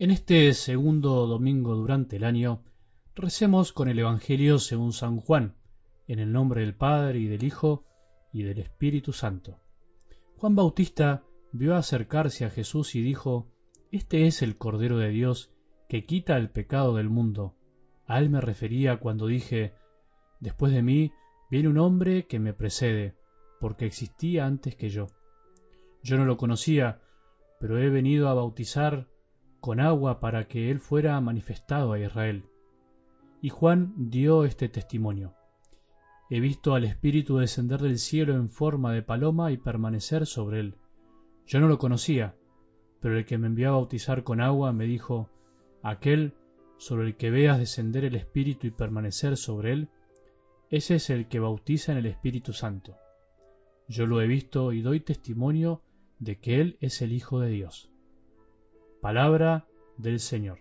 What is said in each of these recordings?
En este segundo domingo durante el año, recemos con el Evangelio según San Juan, en el nombre del Padre y del Hijo y del Espíritu Santo. Juan Bautista vio acercarse a Jesús y dijo, Este es el Cordero de Dios que quita el pecado del mundo. A él me refería cuando dije, Después de mí viene un hombre que me precede, porque existía antes que yo. Yo no lo conocía, pero he venido a bautizar con agua para que él fuera manifestado a Israel. Y Juan dio este testimonio. He visto al Espíritu descender del cielo en forma de paloma y permanecer sobre él. Yo no lo conocía, pero el que me envió a bautizar con agua me dijo, aquel sobre el que veas descender el Espíritu y permanecer sobre él, ese es el que bautiza en el Espíritu Santo. Yo lo he visto y doy testimonio de que Él es el Hijo de Dios. Palabra del Señor.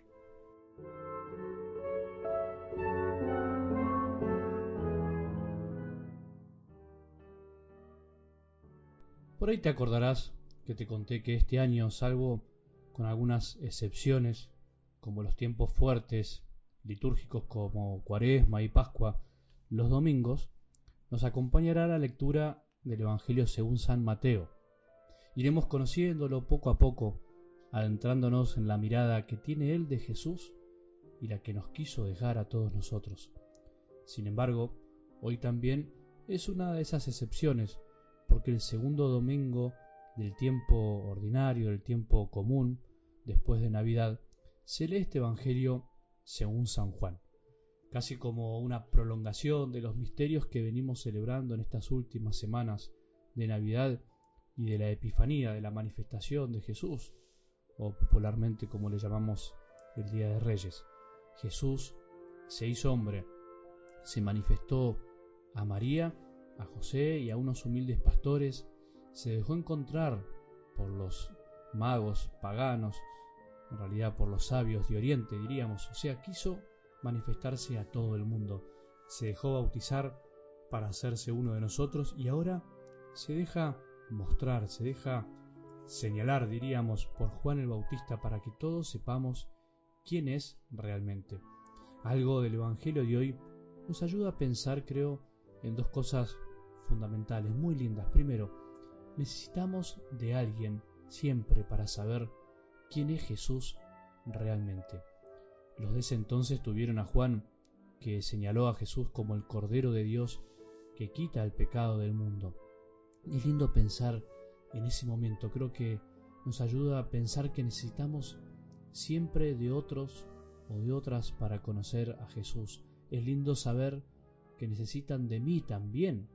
Por ahí te acordarás que te conté que este año, salvo con algunas excepciones, como los tiempos fuertes, litúrgicos como Cuaresma y Pascua, los domingos, nos acompañará la lectura del Evangelio según San Mateo. Iremos conociéndolo poco a poco, adentrándonos en la mirada que tiene él de Jesús y la que nos quiso dejar a todos nosotros. Sin embargo, hoy también es una de esas excepciones, porque el segundo domingo del tiempo ordinario, del tiempo común, después de Navidad, se lee este Evangelio según San Juan casi como una prolongación de los misterios que venimos celebrando en estas últimas semanas de Navidad y de la Epifanía, de la manifestación de Jesús, o popularmente como le llamamos el Día de Reyes. Jesús se hizo hombre, se manifestó a María, a José y a unos humildes pastores, se dejó encontrar por los magos paganos, en realidad por los sabios de Oriente diríamos, o sea, quiso manifestarse a todo el mundo. Se dejó bautizar para hacerse uno de nosotros y ahora se deja mostrar, se deja señalar, diríamos, por Juan el Bautista para que todos sepamos quién es realmente. Algo del Evangelio de hoy nos ayuda a pensar, creo, en dos cosas fundamentales, muy lindas. Primero, necesitamos de alguien siempre para saber quién es Jesús realmente. Los de ese entonces tuvieron a Juan, que señaló a Jesús como el Cordero de Dios que quita el pecado del mundo. Es lindo pensar en ese momento, creo que nos ayuda a pensar que necesitamos siempre de otros o de otras para conocer a Jesús. Es lindo saber que necesitan de mí también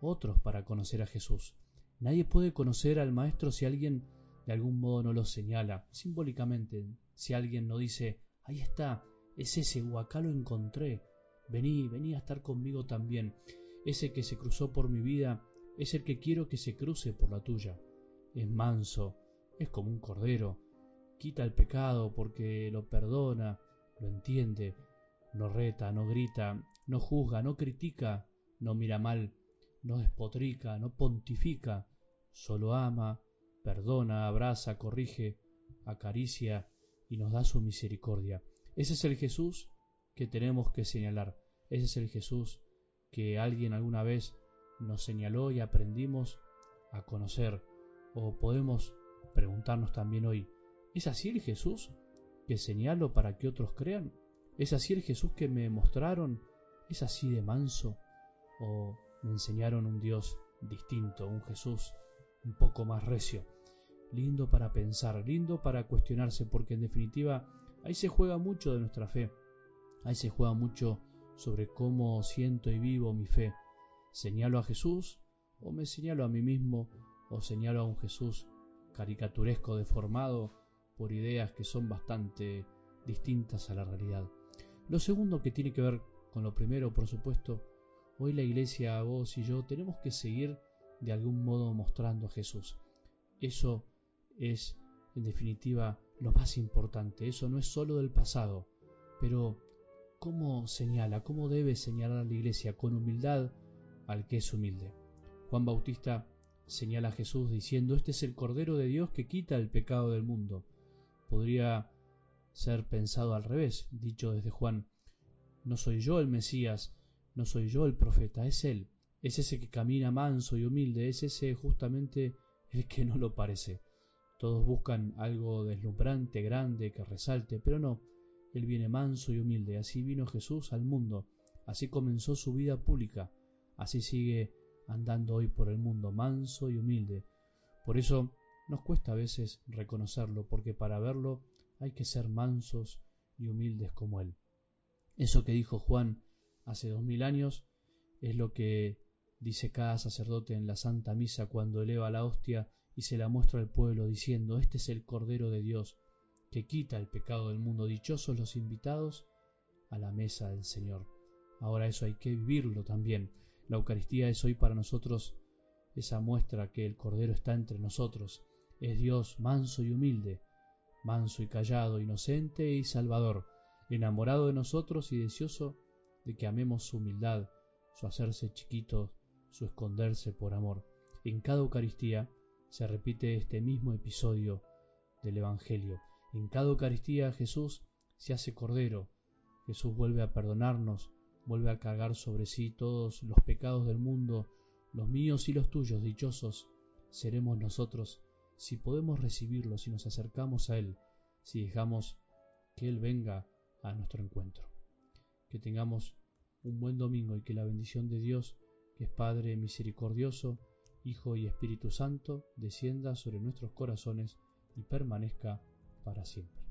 otros para conocer a Jesús. Nadie puede conocer al Maestro si alguien de algún modo no lo señala, simbólicamente, si alguien no dice, Ahí está, es ese, o acá lo encontré. Vení, vení a estar conmigo también. Ese que se cruzó por mi vida es el que quiero que se cruce por la tuya. Es manso, es como un cordero. Quita el pecado porque lo perdona, lo entiende, no reta, no grita, no juzga, no critica, no mira mal, no despotrica, no pontifica, solo ama, perdona, abraza, corrige, acaricia y nos da su misericordia. Ese es el Jesús que tenemos que señalar. Ese es el Jesús que alguien alguna vez nos señaló y aprendimos a conocer. O podemos preguntarnos también hoy, ¿es así el Jesús que señalo para que otros crean? ¿Es así el Jesús que me mostraron? ¿Es así de manso? ¿O me enseñaron un Dios distinto, un Jesús un poco más recio? lindo para pensar, lindo para cuestionarse, porque en definitiva ahí se juega mucho de nuestra fe, ahí se juega mucho sobre cómo siento y vivo mi fe. ¿Señalo a Jesús o me señalo a mí mismo o señalo a un Jesús caricaturesco, deformado por ideas que son bastante distintas a la realidad? Lo segundo que tiene que ver con lo primero, por supuesto, hoy la iglesia, vos y yo, tenemos que seguir de algún modo mostrando a Jesús. Eso es, en definitiva, lo más importante. Eso no es solo del pasado, pero ¿cómo señala, cómo debe señalar a la iglesia con humildad al que es humilde? Juan Bautista señala a Jesús diciendo, este es el Cordero de Dios que quita el pecado del mundo. Podría ser pensado al revés, dicho desde Juan, no soy yo el Mesías, no soy yo el profeta, es Él, es ese que camina manso y humilde, es ese justamente el que no lo parece. Todos buscan algo deslumbrante, grande, que resalte, pero no, Él viene manso y humilde, así vino Jesús al mundo, así comenzó su vida pública, así sigue andando hoy por el mundo, manso y humilde. Por eso nos cuesta a veces reconocerlo, porque para verlo hay que ser mansos y humildes como Él. Eso que dijo Juan hace dos mil años es lo que dice cada sacerdote en la Santa Misa cuando eleva la hostia y se la muestra al pueblo diciendo, Este es el Cordero de Dios, que quita el pecado del mundo. Dichosos los invitados a la mesa del Señor. Ahora eso hay que vivirlo también. La Eucaristía es hoy para nosotros esa muestra que el Cordero está entre nosotros. Es Dios manso y humilde, manso y callado, inocente y salvador, enamorado de nosotros y deseoso de que amemos su humildad, su hacerse chiquito, su esconderse por amor. En cada Eucaristía se repite este mismo episodio del Evangelio. En cada Eucaristía Jesús se hace Cordero, Jesús vuelve a perdonarnos, vuelve a cargar sobre sí todos los pecados del mundo, los míos y los tuyos, dichosos seremos nosotros si podemos recibirlo, si nos acercamos a Él, si dejamos que Él venga a nuestro encuentro. Que tengamos un buen domingo y que la bendición de Dios, que es Padre misericordioso, Hijo y Espíritu Santo, descienda sobre nuestros corazones y permanezca para siempre.